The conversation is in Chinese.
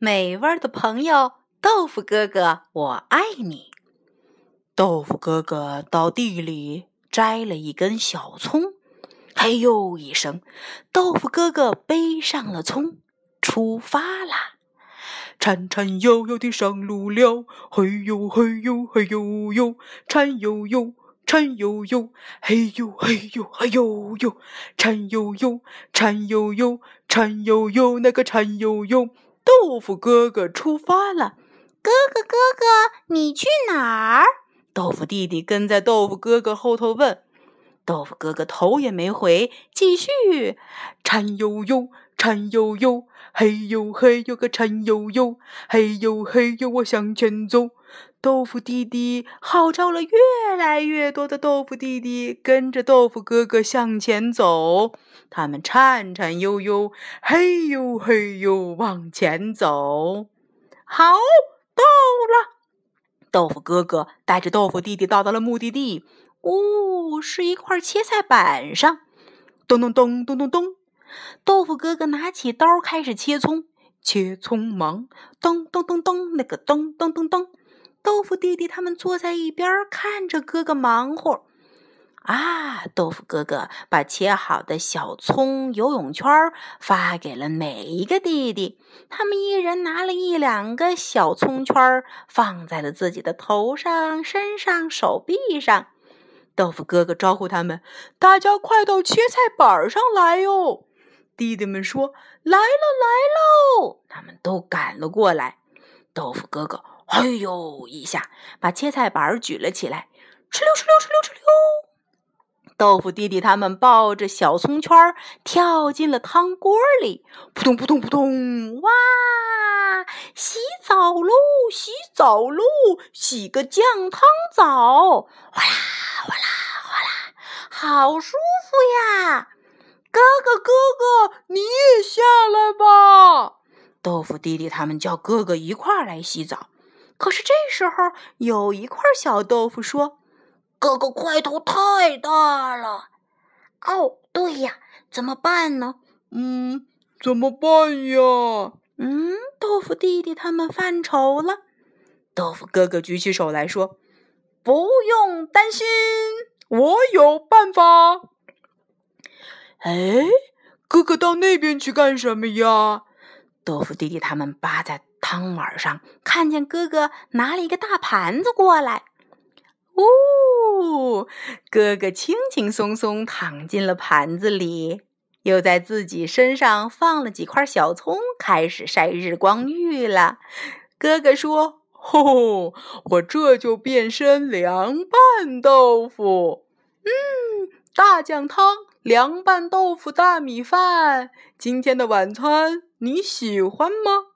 美味的朋友豆腐哥哥，我爱你。豆腐哥哥到地里摘了一根小葱，嘿呦一声，豆腐哥哥背上了葱，出发啦！颤颤悠悠地上路了，嘿呦嘿呦嘿呦呦，颤悠悠。颤悠悠，嘿呦嘿呦嘿呦呦，颤悠悠，颤悠悠，颤悠悠，那个颤悠悠，豆腐哥哥出发了。哥哥哥哥，你去哪儿？豆腐弟弟跟在豆腐哥哥后头问。豆腐哥哥头也没回，继续颤悠悠，颤悠悠，嘿呦嘿呦个颤悠悠，嘿呦嘿呦，我向前走。豆腐弟弟号召了越来越多的豆腐弟弟跟着豆腐哥哥向前走，他们颤颤悠悠，嘿呦嘿呦往前走。好，到了！豆腐哥哥带着豆腐弟弟到达了目的地。哦，是一块切菜板上。咚咚咚咚咚咚，豆腐哥哥拿起刀开始切葱，切葱忙。咚咚咚咚，那个咚咚咚咚。豆腐弟弟他们坐在一边看着哥哥忙活。啊，豆腐哥哥把切好的小葱游泳圈发给了每一个弟弟，他们一人拿了一两个小葱圈，放在了自己的头上、身上、手臂上。豆腐哥哥招呼他们：“大家快到切菜板上来哟！”弟弟们说：“来了，来喽！”他们都赶了过来。豆腐哥哥。哎呦！一下把切菜板举了起来，哧溜哧溜哧溜哧溜。豆腐弟弟他们抱着小葱圈跳进了汤锅里，扑通扑通扑通！哇！洗澡喽，洗澡喽，洗个酱汤澡！哗啦哗啦哗啦，好舒服呀！哥哥哥哥，你也下来吧！豆腐弟弟他们叫哥哥一块儿来洗澡。可是这时候，有一块小豆腐说：“哥哥块头太大了。”哦，对呀，怎么办呢？嗯，怎么办呀？嗯，豆腐弟弟他们犯愁了。豆腐哥哥举起手来说：“不用担心，我有办法。”哎，哥哥到那边去干什么呀？豆腐弟弟他们扒在。汤碗上看见哥哥拿了一个大盘子过来，哦，哥哥轻轻松松躺进了盘子里，又在自己身上放了几块小葱，开始晒日光浴了。哥哥说：“吼，我这就变身凉拌豆腐。嗯，大酱汤、凉拌豆腐、大米饭，今天的晚餐你喜欢吗？”